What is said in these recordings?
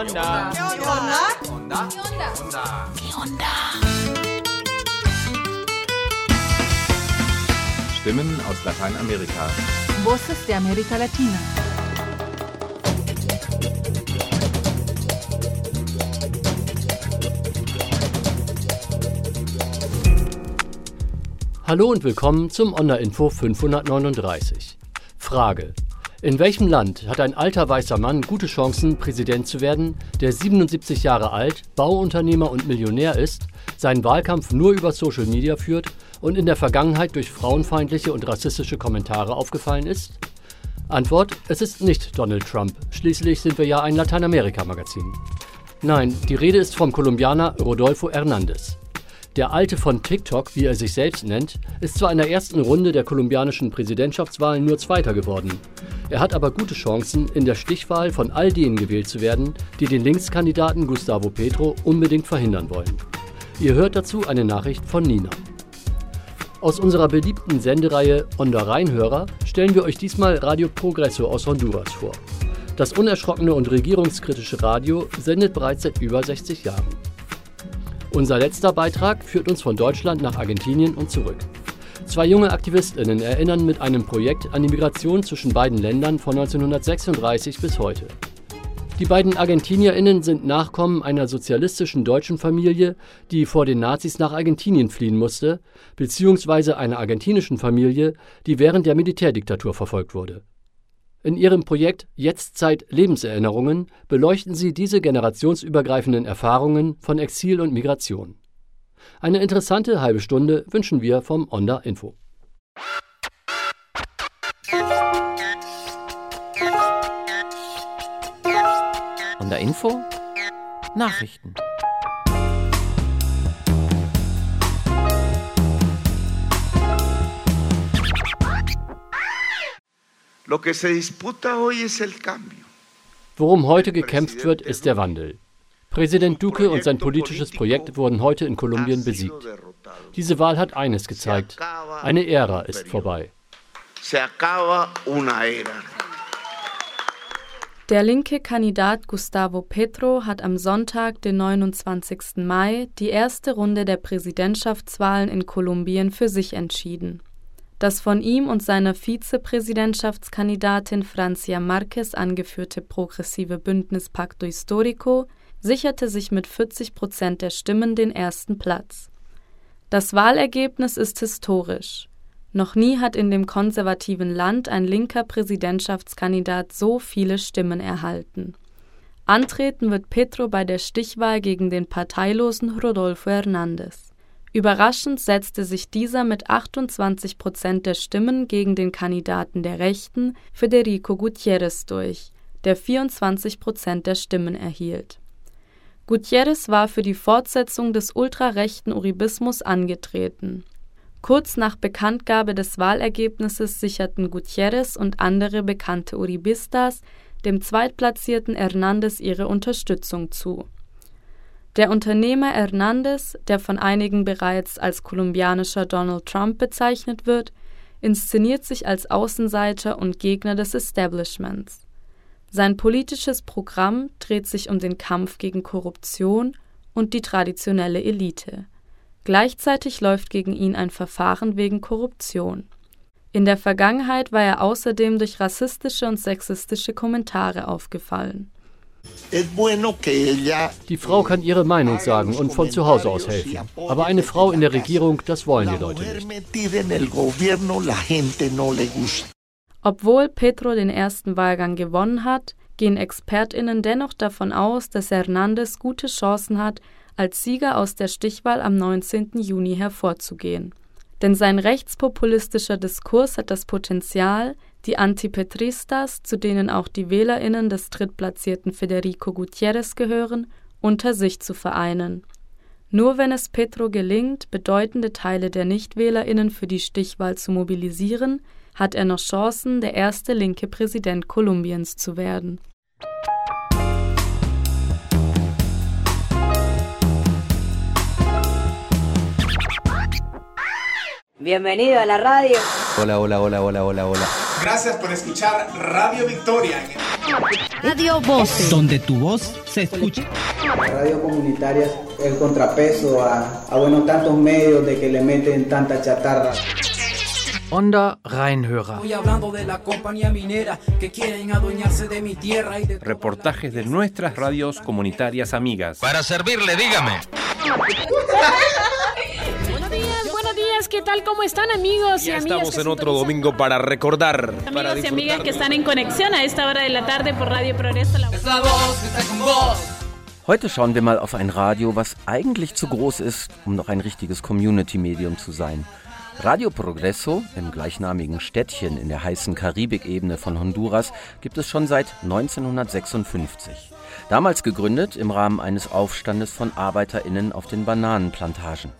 onda? ¿Qué onda? Onda. ¿Qué onda? Stimmen aus Lateinamerika. Voces de América Latina. Hallo und willkommen zum Onda-Info 539. Frage. In welchem Land hat ein alter weißer Mann gute Chancen, Präsident zu werden, der 77 Jahre alt, Bauunternehmer und Millionär ist, seinen Wahlkampf nur über Social Media führt und in der Vergangenheit durch frauenfeindliche und rassistische Kommentare aufgefallen ist? Antwort: Es ist nicht Donald Trump. Schließlich sind wir ja ein Lateinamerika-Magazin. Nein, die Rede ist vom Kolumbianer Rodolfo Hernández. Der Alte von TikTok, wie er sich selbst nennt, ist zwar in der ersten Runde der kolumbianischen Präsidentschaftswahlen nur Zweiter geworden. Er hat aber gute Chancen, in der Stichwahl von all denen gewählt zu werden, die den Linkskandidaten Gustavo Petro unbedingt verhindern wollen. Ihr hört dazu eine Nachricht von Nina. Aus unserer beliebten Sendereihe Onda Rheinhörer stellen wir euch diesmal Radio Progresso aus Honduras vor. Das unerschrockene und regierungskritische Radio sendet bereits seit über 60 Jahren. Unser letzter Beitrag führt uns von Deutschland nach Argentinien und zurück. Zwei junge AktivistInnen erinnern mit einem Projekt an die Migration zwischen beiden Ländern von 1936 bis heute. Die beiden ArgentinierInnen sind Nachkommen einer sozialistischen deutschen Familie, die vor den Nazis nach Argentinien fliehen musste, beziehungsweise einer argentinischen Familie, die während der Militärdiktatur verfolgt wurde. In ihrem Projekt Jetztzeit Lebenserinnerungen beleuchten sie diese generationsübergreifenden Erfahrungen von Exil und Migration. Eine interessante halbe Stunde wünschen wir vom Onda Info. Onda Info. Nachrichten. Worum heute gekämpft wird, ist der Wandel. Präsident Duque und sein politisches Projekt wurden heute in Kolumbien besiegt. Diese Wahl hat eines gezeigt. Eine Ära ist vorbei. Der linke Kandidat Gustavo Petro hat am Sonntag, den 29. Mai, die erste Runde der Präsidentschaftswahlen in Kolumbien für sich entschieden. Das von ihm und seiner Vizepräsidentschaftskandidatin Francia Marquez angeführte progressive Bündnis Pacto Histórico sicherte sich mit 40 Prozent der Stimmen den ersten Platz. Das Wahlergebnis ist historisch. Noch nie hat in dem konservativen Land ein linker Präsidentschaftskandidat so viele Stimmen erhalten. Antreten wird Petro bei der Stichwahl gegen den parteilosen Rodolfo Hernández. Überraschend setzte sich dieser mit 28 Prozent der Stimmen gegen den Kandidaten der Rechten, Federico Gutiérrez, durch, der 24 Prozent der Stimmen erhielt. Gutiérrez war für die Fortsetzung des ultrarechten Uribismus angetreten. Kurz nach Bekanntgabe des Wahlergebnisses sicherten Gutiérrez und andere bekannte Uribistas dem zweitplatzierten Hernández ihre Unterstützung zu. Der Unternehmer Hernández, der von einigen bereits als kolumbianischer Donald Trump bezeichnet wird, inszeniert sich als Außenseiter und Gegner des Establishments. Sein politisches Programm dreht sich um den Kampf gegen Korruption und die traditionelle Elite. Gleichzeitig läuft gegen ihn ein Verfahren wegen Korruption. In der Vergangenheit war er außerdem durch rassistische und sexistische Kommentare aufgefallen. Die Frau kann ihre Meinung sagen und von zu Hause aus helfen. Aber eine Frau in der Regierung, das wollen die Leute nicht. Obwohl Petro den ersten Wahlgang gewonnen hat, gehen ExpertInnen dennoch davon aus, dass Hernández gute Chancen hat, als Sieger aus der Stichwahl am 19. Juni hervorzugehen. Denn sein rechtspopulistischer Diskurs hat das Potenzial, die Antipetristas, zu denen auch die WählerInnen des drittplatzierten Federico Gutiérrez gehören, unter sich zu vereinen. Nur wenn es Petro gelingt, bedeutende Teile der NichtwählerInnen für die Stichwahl zu mobilisieren, hat er noch Chancen, der erste linke Präsident Kolumbiens zu werden. Bienvenido a la radio. Hola, hola, hola, hola, hola, hola. Gracias por escuchar Radio Victoria. Radio Voz, donde tu voz se escucha. Radio comunitaria el contrapeso a, a bueno tantos medios de que le meten tanta chatarra. Onda Rheinhörer. Reportajes de nuestras radios comunitarias amigas. Para servirle, dígame. Días. ¿Qué tal? ¿Cómo están amigos ya y estamos en otro domingo para recordar. Amigos para y amigas que están en conexión a esta hora de la tarde por Radio Progreso. La... Heute schauen wir mal auf ein Radio, was eigentlich zu groß ist, um noch ein richtiges Community-Medium zu sein. Radio Progreso im gleichnamigen Städtchen in der heißen Karibikebene von Honduras gibt es schon seit 1956. Damals gegründet im Rahmen eines Aufstandes von ArbeiterInnen auf den Bananenplantagen.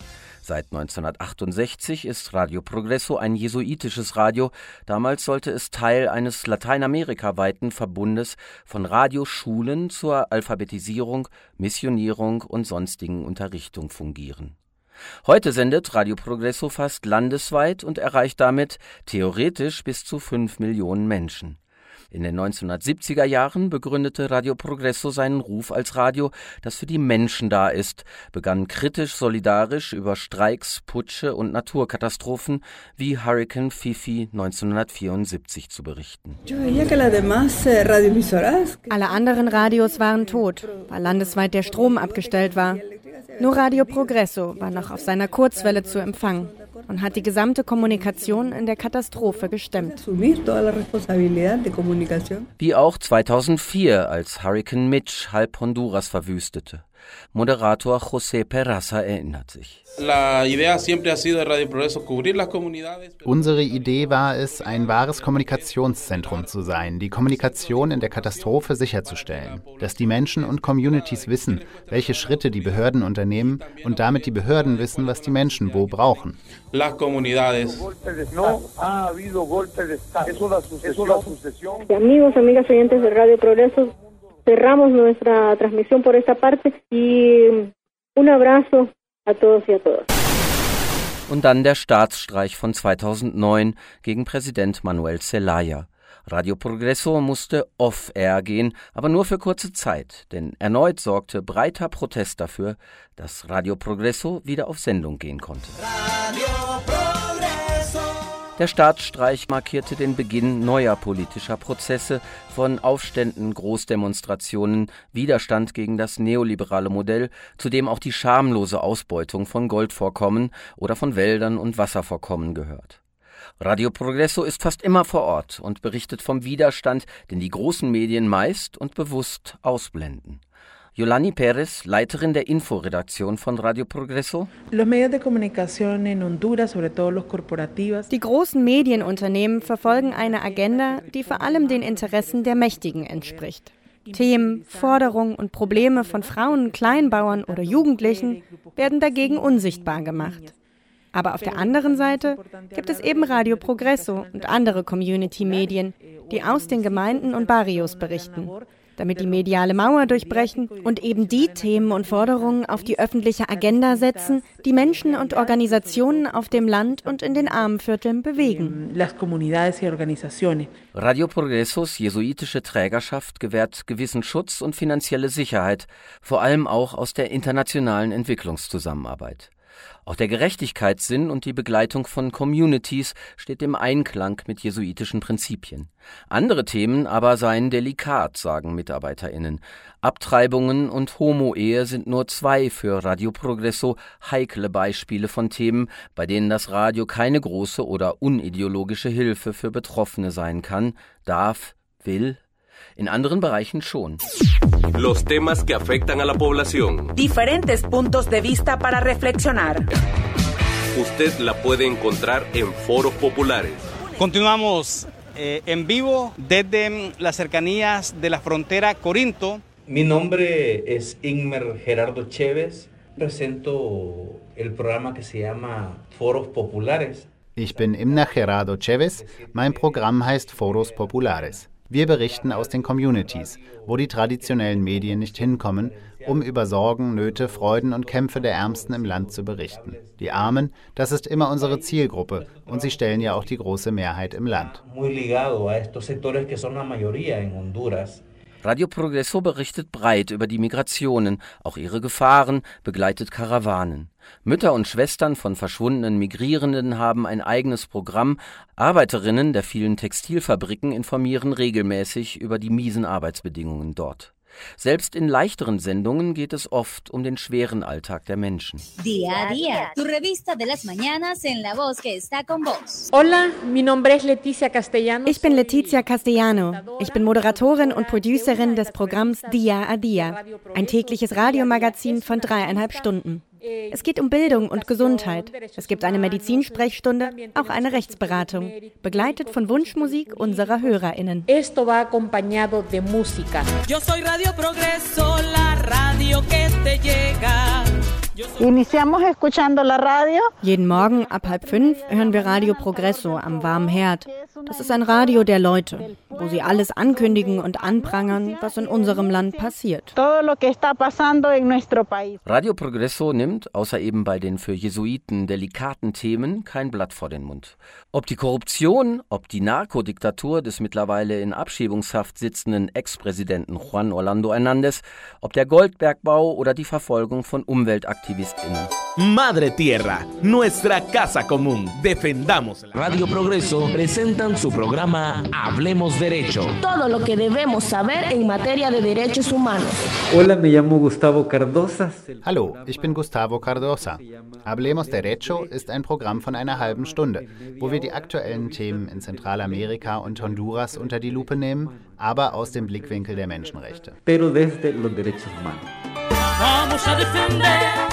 Seit 1968 ist Radio Progreso ein jesuitisches Radio. Damals sollte es Teil eines lateinamerikaweiten Verbundes von Radioschulen zur Alphabetisierung, Missionierung und sonstigen Unterrichtung fungieren. Heute sendet Radio Progreso fast landesweit und erreicht damit theoretisch bis zu 5 Millionen Menschen. In den 1970er Jahren begründete Radio Progreso seinen Ruf als Radio, das für die Menschen da ist, begann kritisch solidarisch über Streiks, Putsche und Naturkatastrophen wie Hurricane Fifi 1974 zu berichten. Alle anderen Radios waren tot, weil landesweit der Strom abgestellt war. Nur Radio Progreso war noch auf seiner Kurzwelle zu empfangen und hat die gesamte Kommunikation in der Katastrophe gestemmt. Wie auch 2004, als Hurricane Mitch halb Honduras verwüstete. Moderator José Peraza erinnert sich. Unsere Idee war es, ein wahres Kommunikationszentrum zu sein, die Kommunikation in der Katastrophe sicherzustellen, dass die Menschen und Communities wissen, welche Schritte die Behörden unternehmen und damit die Behörden wissen, was die Menschen wo brauchen. Amigos, amigas oyentes de Radio Progreso, cerramos nuestra transmisión por esta parte y un abrazo a todos y a todas. Und dann der Staatsstreich von 2009 gegen Präsident Manuel Zelaya. Radio Progreso musste off-air gehen, aber nur für kurze Zeit, denn erneut sorgte breiter Protest dafür, dass Radio Progreso wieder auf Sendung gehen konnte. Der Staatsstreich markierte den Beginn neuer politischer Prozesse, von Aufständen, Großdemonstrationen, Widerstand gegen das neoliberale Modell, zu dem auch die schamlose Ausbeutung von Goldvorkommen oder von Wäldern und Wasservorkommen gehört. Radio Progreso ist fast immer vor Ort und berichtet vom Widerstand, den die großen Medien meist und bewusst ausblenden. Yolani Perez, Leiterin der Inforedaktion von Radio Progreso. Die großen Medienunternehmen verfolgen eine Agenda, die vor allem den Interessen der Mächtigen entspricht. Themen, Forderungen und Probleme von Frauen, Kleinbauern oder Jugendlichen werden dagegen unsichtbar gemacht. Aber auf der anderen Seite gibt es eben Radio Progreso und andere Community-Medien, die aus den Gemeinden und Barrios berichten, damit die mediale Mauer durchbrechen und eben die Themen und Forderungen auf die öffentliche Agenda setzen, die Menschen und Organisationen auf dem Land und in den Armenvierteln bewegen. Radio Progresos jesuitische Trägerschaft gewährt gewissen Schutz und finanzielle Sicherheit, vor allem auch aus der internationalen Entwicklungszusammenarbeit. Auch der Gerechtigkeitssinn und die Begleitung von Communities steht im Einklang mit jesuitischen Prinzipien. Andere Themen aber seien delikat, sagen MitarbeiterInnen. Abtreibungen und Homo-Ehe sind nur zwei für Radio Progresso heikle Beispiele von Themen, bei denen das Radio keine große oder unideologische Hilfe für Betroffene sein kann, darf, will, in anderen Bereichen schon. Los temas que afectan a la población. Diferentes puntos de vista para reflexionar. Usted la puede encontrar en foros populares. Continuamos eh, en vivo desde las cercanías de la frontera Corinto. Mi nombre es Ingmer Gerardo Chévez. Presento el programa que se llama Foros Populares. Ich bin Imna Gerardo Chavez. Mein Programm heißt Foros Populares. Wir berichten aus den Communities, wo die traditionellen Medien nicht hinkommen, um über Sorgen, Nöte, Freuden und Kämpfe der Ärmsten im Land zu berichten. Die Armen, das ist immer unsere Zielgruppe und sie stellen ja auch die große Mehrheit im Land. Radio Progresso berichtet breit über die Migrationen, auch ihre Gefahren, begleitet Karawanen. Mütter und Schwestern von verschwundenen Migrierenden haben ein eigenes Programm, Arbeiterinnen der vielen Textilfabriken informieren regelmäßig über die miesen Arbeitsbedingungen dort. Selbst in leichteren Sendungen geht es oft um den schweren Alltag der Menschen. Día a día, tu revista de las mañanas en la voz que está con vos. Hola, mi nombre es Leticia Castellanos. Ich bin Letizia Castellano. Ich bin Moderatorin und Producerin des Programms Dia a Dia, ein tägliches Radiomagazin von dreieinhalb Stunden. Es geht um Bildung und Gesundheit. Es gibt eine Medizinsprechstunde, auch eine Rechtsberatung, begleitet von Wunschmusik unserer HörerInnen. Esto va acompañado de música. Yo soy Radio Progreso, la radio que te llega. Jeden Morgen ab halb fünf hören wir Radio Progresso am warmen Herd. Das ist ein Radio der Leute, wo sie alles ankündigen und anprangern, was in unserem Land passiert. Radio Progresso nimmt, außer eben bei den für Jesuiten delikaten Themen, kein Blatt vor den Mund. Ob die Korruption, ob die Narkodiktatur des mittlerweile in Abschiebungshaft sitzenden Ex-Präsidenten Juan Orlando Hernández, ob der Goldbergbau oder die Verfolgung von UmweltaktivistInnen. Madre Tierra, nuestra casa común. Defendámosla. Radio Progreso presentan su programa Hablemos Derecho. Todo lo que debemos saber en materia de derechos humanos. Hola, me llamo Gustavo Cardosa. Hallo, ich bin Gustavo Cardosa. Hablemos Derecho ist ein Programm von einer halben Stunde, wo wir die aktuellen Themen in Zentralamerika und Honduras unter die Lupe nehmen, aber aus dem Blickwinkel der Menschenrechte. Pero desde los derechos humanos. Vamos a defender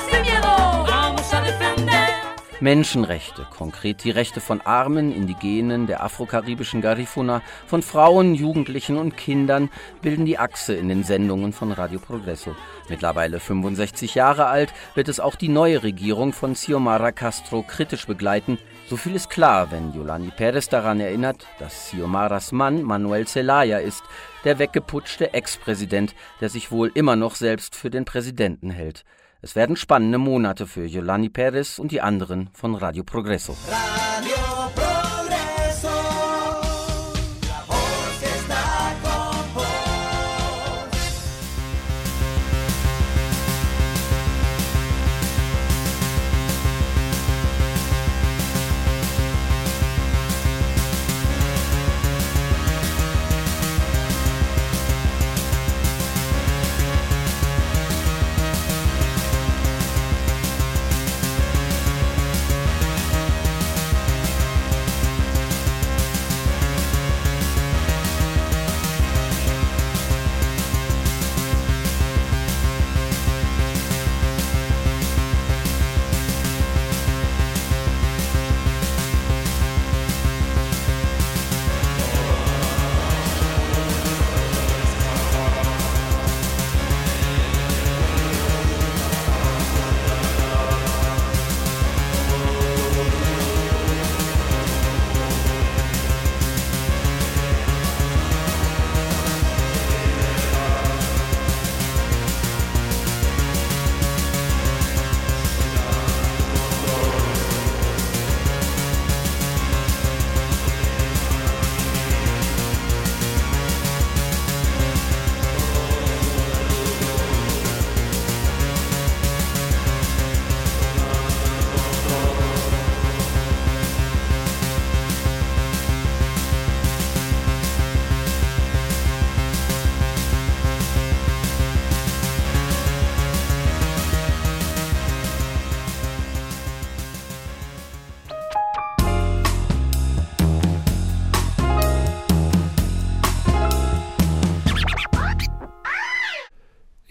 Menschenrechte, konkret die Rechte von Armen, Indigenen, der afrokaribischen Garifuna, von Frauen, Jugendlichen und Kindern bilden die Achse in den Sendungen von Radio Progresso. Mittlerweile 65 Jahre alt, wird es auch die neue Regierung von Xiomara Castro kritisch begleiten. So viel ist klar, wenn Yolani Perez daran erinnert, dass Xiomaras Mann Manuel Zelaya ist, der weggeputschte Ex-Präsident, der sich wohl immer noch selbst für den Präsidenten hält. Es werden spannende Monate für Yolani Perez und die anderen von Radio Progresso. Radio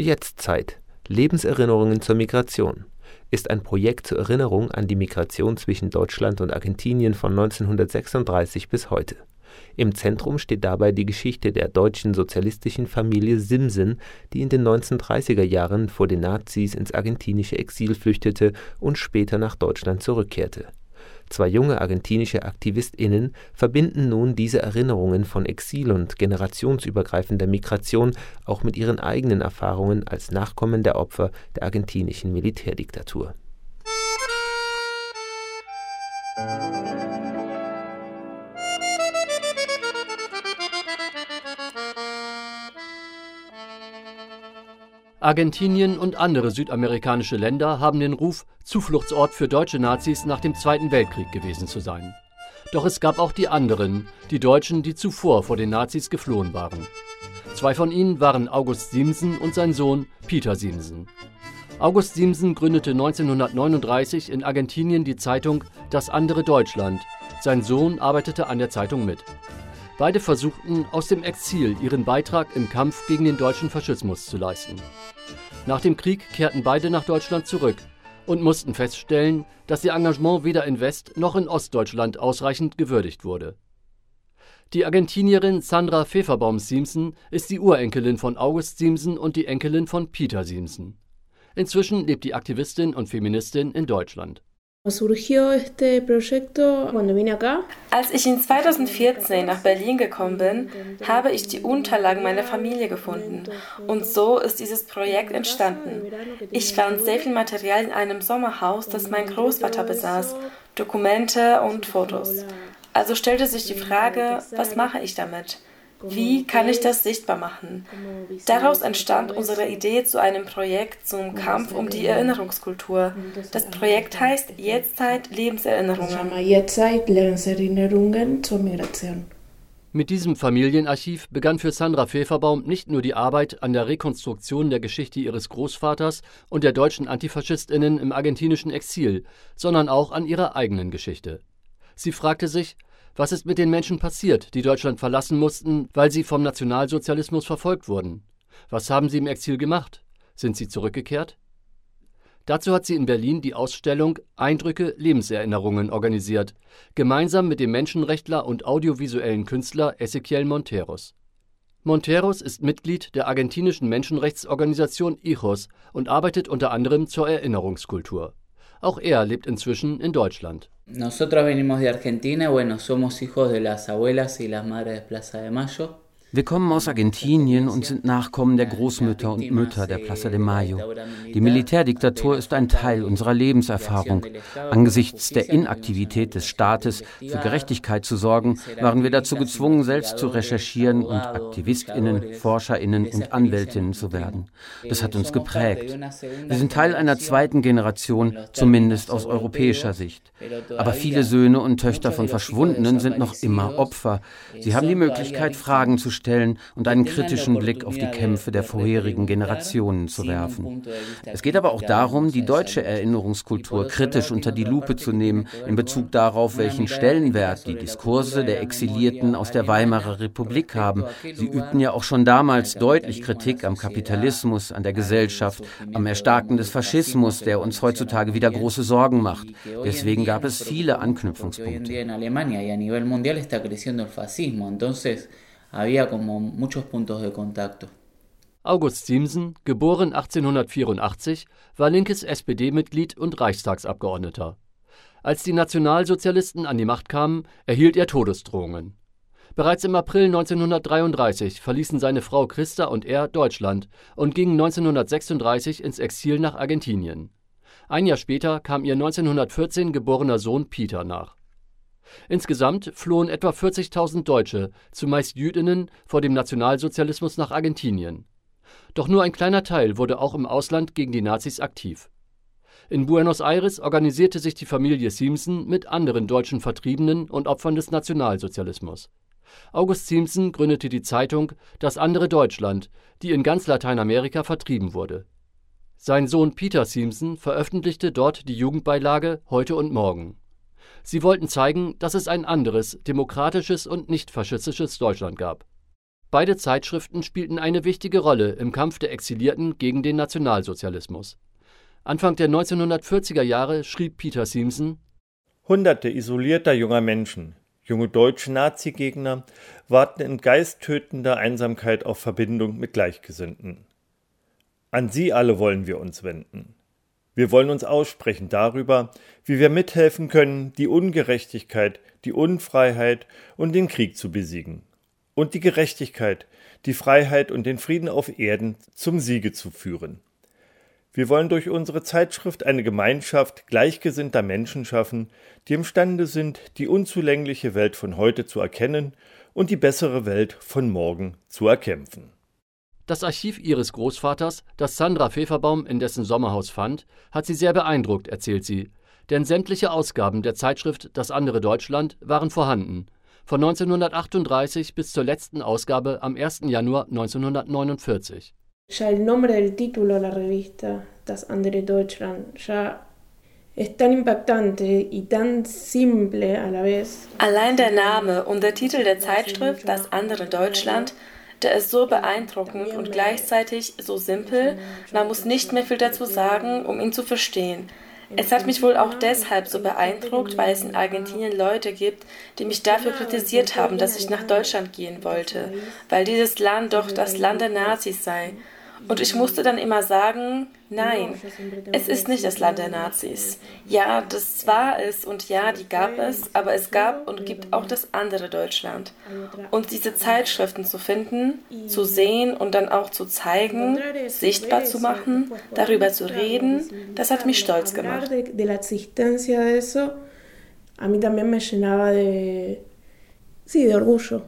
Jetztzeit. Lebenserinnerungen zur Migration ist ein Projekt zur Erinnerung an die Migration zwischen Deutschland und Argentinien von 1936 bis heute. Im Zentrum steht dabei die Geschichte der deutschen sozialistischen Familie Simsen, die in den 1930er Jahren vor den Nazis ins argentinische Exil flüchtete und später nach Deutschland zurückkehrte. Zwei junge argentinische AktivistInnen verbinden nun diese Erinnerungen von Exil und generationsübergreifender Migration auch mit ihren eigenen Erfahrungen als Nachkommen der Opfer der argentinischen Militärdiktatur. Argentinien und andere südamerikanische Länder haben den Ruf, Zufluchtsort für deutsche Nazis nach dem Zweiten Weltkrieg gewesen zu sein. Doch es gab auch die anderen, die Deutschen, die zuvor vor den Nazis geflohen waren. Zwei von ihnen waren August Siemsen und sein Sohn Peter Siemsen. August Siemsen gründete 1939 in Argentinien die Zeitung Das andere Deutschland. Sein Sohn arbeitete an der Zeitung mit. Beide versuchten aus dem Exil ihren Beitrag im Kampf gegen den deutschen Faschismus zu leisten. Nach dem Krieg kehrten beide nach Deutschland zurück und mussten feststellen, dass ihr Engagement weder in West- noch in Ostdeutschland ausreichend gewürdigt wurde. Die Argentinierin Sandra Pfefferbaum-Siemsen ist die Urenkelin von August Siemsen und die Enkelin von Peter Siemsen. Inzwischen lebt die Aktivistin und Feministin in Deutschland. Als ich in 2014 nach Berlin gekommen bin, habe ich die Unterlagen meiner Familie gefunden. Und so ist dieses Projekt entstanden. Ich fand sehr viel Material in einem Sommerhaus, das mein Großvater besaß, Dokumente und Fotos. Also stellte sich die Frage, was mache ich damit? Wie kann ich das sichtbar machen? Daraus entstand unsere Idee zu einem Projekt zum Kampf um die Erinnerungskultur. Das Projekt heißt Jetztzeit Lebenserinnerungen. Mit diesem Familienarchiv begann für Sandra Pfefferbaum nicht nur die Arbeit an der Rekonstruktion der Geschichte ihres Großvaters und der deutschen Antifaschistinnen im argentinischen Exil, sondern auch an ihrer eigenen Geschichte. Sie fragte sich, was ist mit den Menschen passiert, die Deutschland verlassen mussten, weil sie vom Nationalsozialismus verfolgt wurden? Was haben sie im Exil gemacht? Sind sie zurückgekehrt? Dazu hat sie in Berlin die Ausstellung Eindrücke Lebenserinnerungen organisiert, gemeinsam mit dem Menschenrechtler und audiovisuellen Künstler Ezequiel Monteros. Monteros ist Mitglied der argentinischen Menschenrechtsorganisation IJOS und arbeitet unter anderem zur Erinnerungskultur. Auch er lebt inzwischen in Deutschland. Nosotros venimos de Argentina, bueno, somos hijos de las abuelas y las madres de Plaza de Mayo. Wir kommen aus Argentinien und sind Nachkommen der Großmütter und Mütter der Plaza de Mayo. Die Militärdiktatur ist ein Teil unserer Lebenserfahrung. Angesichts der Inaktivität des Staates für Gerechtigkeit zu sorgen, waren wir dazu gezwungen, selbst zu recherchieren und Aktivistinnen, Forscherinnen und Anwältinnen zu werden. Das hat uns geprägt. Wir sind Teil einer zweiten Generation, zumindest aus europäischer Sicht. Aber viele Söhne und Töchter von Verschwundenen sind noch immer Opfer. Sie haben die Möglichkeit, Fragen zu stellen und einen kritischen Blick auf die Kämpfe der vorherigen Generationen zu werfen. Es geht aber auch darum, die deutsche Erinnerungskultur kritisch unter die Lupe zu nehmen in Bezug darauf, welchen Stellenwert die Diskurse der Exilierten aus der Weimarer Republik haben. Sie übten ja auch schon damals deutlich Kritik am Kapitalismus, an der Gesellschaft, am Erstarken des Faschismus, der uns heutzutage wieder große Sorgen macht. Deswegen gab es viele Anknüpfungspunkte había como muchos puntos de contacto. August Siemsen, geboren 1884, war linkes SPD-Mitglied und Reichstagsabgeordneter. Als die Nationalsozialisten an die Macht kamen, erhielt er Todesdrohungen. Bereits im April 1933 verließen seine Frau Christa und er Deutschland und gingen 1936 ins Exil nach Argentinien. Ein Jahr später kam ihr 1914 geborener Sohn Peter nach. Insgesamt flohen etwa 40.000 Deutsche, zumeist Jüdinnen, vor dem Nationalsozialismus nach Argentinien. Doch nur ein kleiner Teil wurde auch im Ausland gegen die Nazis aktiv. In Buenos Aires organisierte sich die Familie Siemsen mit anderen deutschen Vertriebenen und Opfern des Nationalsozialismus. August Siemsen gründete die Zeitung Das andere Deutschland, die in ganz Lateinamerika vertrieben wurde. Sein Sohn Peter Siemsen veröffentlichte dort die Jugendbeilage Heute und Morgen. Sie wollten zeigen, dass es ein anderes, demokratisches und nicht faschistisches Deutschland gab. Beide Zeitschriften spielten eine wichtige Rolle im Kampf der Exilierten gegen den Nationalsozialismus. Anfang der 1940er Jahre schrieb Peter Siemsen Hunderte isolierter junger Menschen, junge deutsche Nazi-Gegner, warten in geisttötender Einsamkeit auf Verbindung mit Gleichgesinnten. An sie alle wollen wir uns wenden. Wir wollen uns aussprechen darüber, wie wir mithelfen können, die Ungerechtigkeit, die Unfreiheit und den Krieg zu besiegen. Und die Gerechtigkeit, die Freiheit und den Frieden auf Erden zum Siege zu führen. Wir wollen durch unsere Zeitschrift eine Gemeinschaft gleichgesinnter Menschen schaffen, die imstande sind, die unzulängliche Welt von heute zu erkennen und die bessere Welt von morgen zu erkämpfen. Das Archiv ihres Großvaters, das Sandra Feferbaum in dessen Sommerhaus fand, hat sie sehr beeindruckt, erzählt sie. Denn sämtliche Ausgaben der Zeitschrift Das andere Deutschland waren vorhanden. Von 1938 bis zur letzten Ausgabe am 1. Januar 1949. Ya el nombre del título de la revista, Das andere Deutschland, ya es tan impactante y tan simple a la vez. Allein der Name und der Titel der Zeitschrift, Das andere Deutschland, der ist so beeindruckend und gleichzeitig so simpel, man muss nicht mehr viel dazu sagen, um ihn zu verstehen. Es hat mich wohl auch deshalb so beeindruckt, weil es in Argentinien Leute gibt, die mich dafür kritisiert haben, dass ich nach Deutschland gehen wollte, weil dieses Land doch das Land der Nazis sei. Und ich musste dann immer sagen, nein, es ist nicht das Land der Nazis. Ja, das war es und ja, die gab es, aber es gab und gibt auch das andere Deutschland. Und diese Zeitschriften zu finden, zu sehen und dann auch zu zeigen, sichtbar zu machen, darüber zu reden, das hat mich stolz gemacht. A mí también me llenaba de, sí, de orgullo.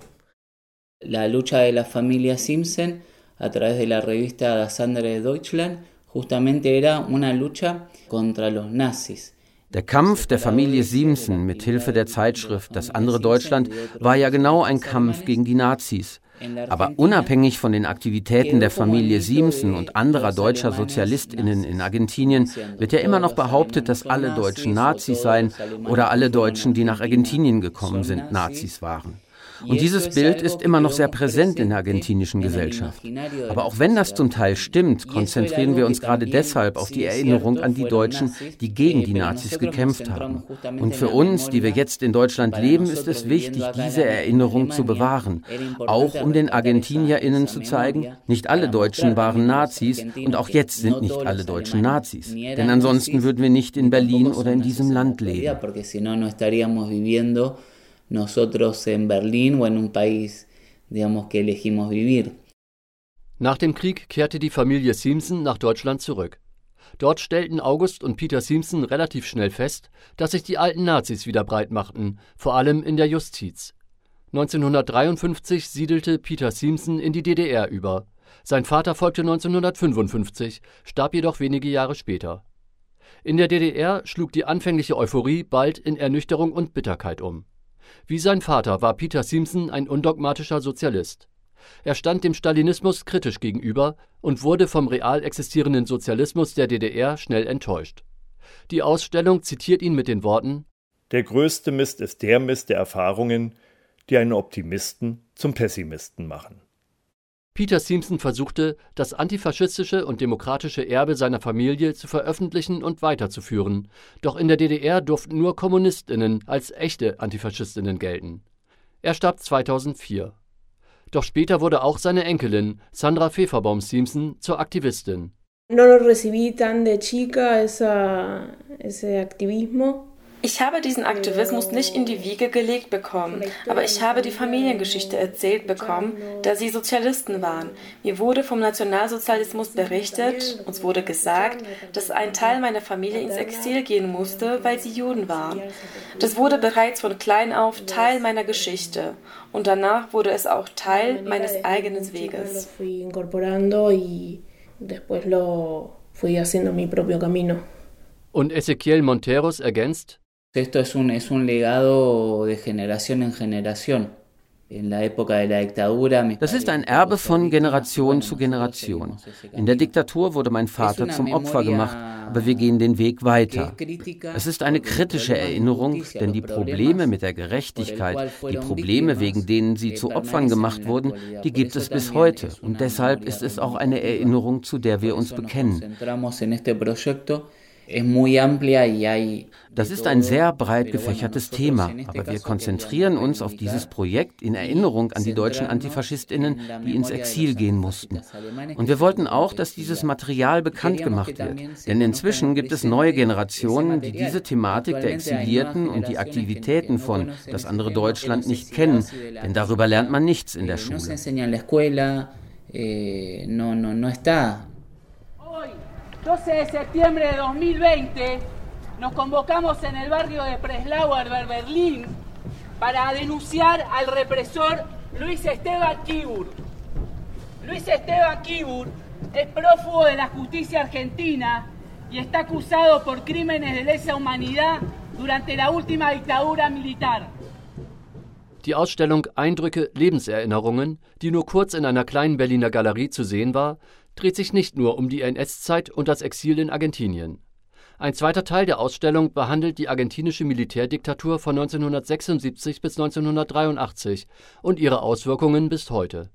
La lucha de la familia Simpson a través de la revista Das andere Deutschland, justamente era una lucha contra los nazis. Der Kampf der Familie Siemsen mit Hilfe der Zeitschrift Das andere Deutschland war ja genau ein Kampf gegen die Nazis. Aber unabhängig von den Aktivitäten der Familie Siemsen und anderer deutscher Sozialistinnen in Argentinien wird ja immer noch behauptet, dass alle Deutschen Nazis seien oder alle Deutschen, die nach Argentinien gekommen sind, Nazis waren. Und dieses Bild ist immer noch sehr präsent in der argentinischen Gesellschaft. Aber auch wenn das zum Teil stimmt, konzentrieren wir uns gerade deshalb auf die Erinnerung an die Deutschen, die gegen die Nazis gekämpft haben. Und für uns, die wir jetzt in Deutschland leben, ist es wichtig, diese Erinnerung zu bewahren. Auch um den ArgentinierInnen zu zeigen, nicht alle Deutschen waren Nazis und auch jetzt sind nicht alle Deutschen Nazis. Denn ansonsten würden wir nicht in Berlin oder in diesem Land leben nosotros en Berlín o en un país, digamos, que elegimos vivir. Nach dem Krieg kehrte die Familie Simpson nach Deutschland zurück. Dort stellten August und Peter Simpson relativ schnell fest, dass sich die alten Nazis wieder breit machten, vor allem in der Justiz. 1953 siedelte Peter Simpson in die DDR über. Sein Vater folgte 1955, starb jedoch wenige Jahre später. In der DDR schlug die anfängliche Euphorie bald in Ernüchterung und Bitterkeit um. Wie sein Vater war Peter Simpson ein undogmatischer Sozialist. Er stand dem Stalinismus kritisch gegenüber und wurde vom real existierenden Sozialismus der DDR schnell enttäuscht. Die Ausstellung zitiert ihn mit den Worten Der größte Mist ist der Mist der Erfahrungen, die einen Optimisten zum Pessimisten machen. Peter Simpson versuchte, das antifaschistische und demokratische Erbe seiner Familie zu veröffentlichen und weiterzuführen. Doch in der DDR durften nur Kommunistinnen als echte Antifaschistinnen gelten. Er starb 2004. Doch später wurde auch seine Enkelin Sandra Feferbaum Simpson zur Aktivistin. No lo recibí tan de chica esa, ese activismo. Ich habe diesen Aktivismus nicht in die Wiege gelegt bekommen, aber ich habe die Familiengeschichte erzählt bekommen, da sie Sozialisten waren. Mir wurde vom Nationalsozialismus berichtet, uns wurde gesagt, dass ein Teil meiner Familie ins Exil gehen musste, weil sie Juden waren. Das wurde bereits von klein auf Teil meiner Geschichte und danach wurde es auch Teil meines eigenen Weges. Und Ezequiel Monteros ergänzt, Esto es un, es un legado de generación en generación. Das ist ein Erbe von Generation zu Generation. In der Diktatur wurde mein Vater zum Opfer gemacht, aber wir gehen den Weg weiter. Es ist eine kritische Erinnerung, denn die Probleme mit der Gerechtigkeit, die Probleme, wegen denen sie zu Opfern gemacht wurden, die gibt es bis heute. Und deshalb ist es auch eine Erinnerung, zu der wir uns bekennen. Das ist ein sehr breit gefächertes Thema, aber wir konzentrieren uns auf dieses Projekt in Erinnerung an die deutschen Antifaschistinnen, die ins Exil gehen mussten. Und wir wollten auch, dass dieses Material bekannt gemacht wird. Denn inzwischen gibt es neue Generationen, die diese Thematik der Exilierten und die Aktivitäten von Das andere Deutschland nicht kennen, denn darüber lernt man nichts in der Schule. 12 de septiembre de 2020 nos convocamos en el barrio de Preslauer, Berlín, para denunciar al represor Luis Esteban Kibur. Luis Esteban Kibur es prófugo de la justicia argentina y está acusado por crímenes de lesa humanidad durante la última dictadura militar. Die Ausstellung Eindrücke, Lebenserinnerungen, die nur kurz in einer kleinen Berliner Galerie zu sehen war, dreht sich nicht nur um die NS-Zeit und das Exil in Argentinien. Ein zweiter Teil der Ausstellung behandelt die argentinische Militärdiktatur von 1976 bis 1983 und ihre Auswirkungen bis heute.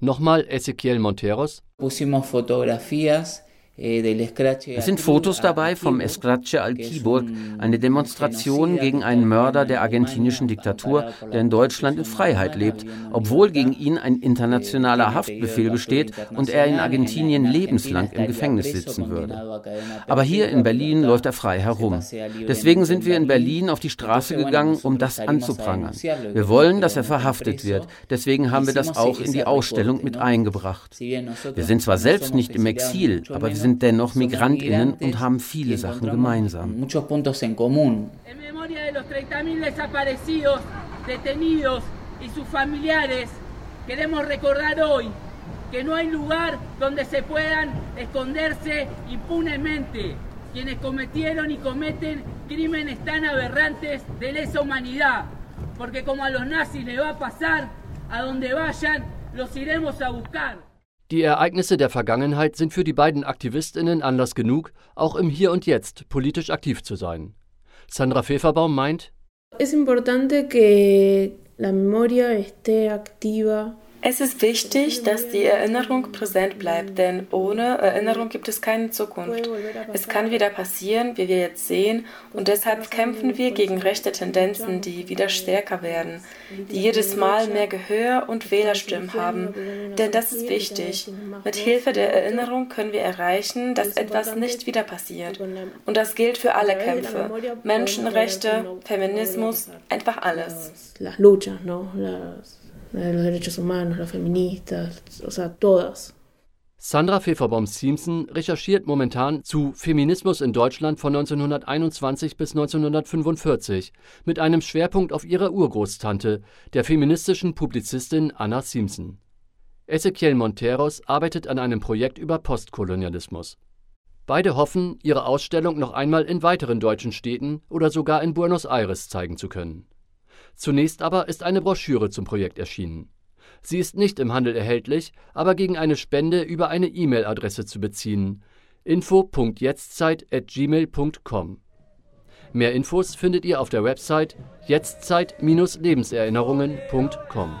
Nochmal Ezequiel Monteros. Pusimos fotografías es sind Fotos dabei vom Escrache al Kiburg, eine Demonstration gegen einen Mörder der argentinischen Diktatur, der in Deutschland in Freiheit lebt, obwohl gegen ihn ein internationaler Haftbefehl besteht und er in Argentinien lebenslang im Gefängnis sitzen würde. Aber hier in Berlin läuft er frei herum. Deswegen sind wir in Berlin auf die Straße gegangen, um das anzuprangern. Wir wollen, dass er verhaftet wird. Deswegen haben wir das auch in die Ausstellung mit eingebracht. Wir sind zwar selbst nicht im Exil, aber wir sind sind dennoch Migrantinnen und haben viele Sachen gemeinsam. En memoria de los 30.000 desaparecidos, detenidos y sus familiares, queremos recordar hoy que no hay lugar donde se puedan esconderse impunemente quienes cometieron y cometen crímenes tan aberrantes de lesa humanidad, porque como a los nazis le va a pasar, a donde vayan, los iremos a buscar. Die Ereignisse der Vergangenheit sind für die beiden Aktivistinnen Anlass genug, auch im Hier und Jetzt politisch aktiv zu sein. Sandra Feferbaum meint, Es importante que la memoria esté activa es ist wichtig, dass die Erinnerung präsent bleibt, denn ohne Erinnerung gibt es keine Zukunft. Es kann wieder passieren, wie wir jetzt sehen, und deshalb kämpfen wir gegen rechte Tendenzen, die wieder stärker werden, die jedes Mal mehr Gehör und Wählerstimmen haben. Denn das ist wichtig. Mit Hilfe der Erinnerung können wir erreichen, dass etwas nicht wieder passiert. Und das gilt für alle Kämpfe. Menschenrechte, Feminismus, einfach alles los derechos humanos, los feministas, o sea, todas. Sandra Feferbaum-Simpson recherchiert momentan zu Feminismus in Deutschland von 1921 bis 1945 mit einem Schwerpunkt auf ihrer Urgroßtante, der feministischen Publizistin Anna Simpson. Ezequiel Monteros arbeitet an einem Projekt über Postkolonialismus. Beide hoffen, ihre Ausstellung noch einmal in weiteren deutschen Städten oder sogar in Buenos Aires zeigen zu können. Zunächst aber ist eine Broschüre zum Projekt erschienen. Sie ist nicht im Handel erhältlich, aber gegen eine Spende über eine E-Mail-Adresse zu beziehen: info.jetztzeit@gmail.com. Mehr Infos findet ihr auf der Website jetztzeit-lebenserinnerungen.com.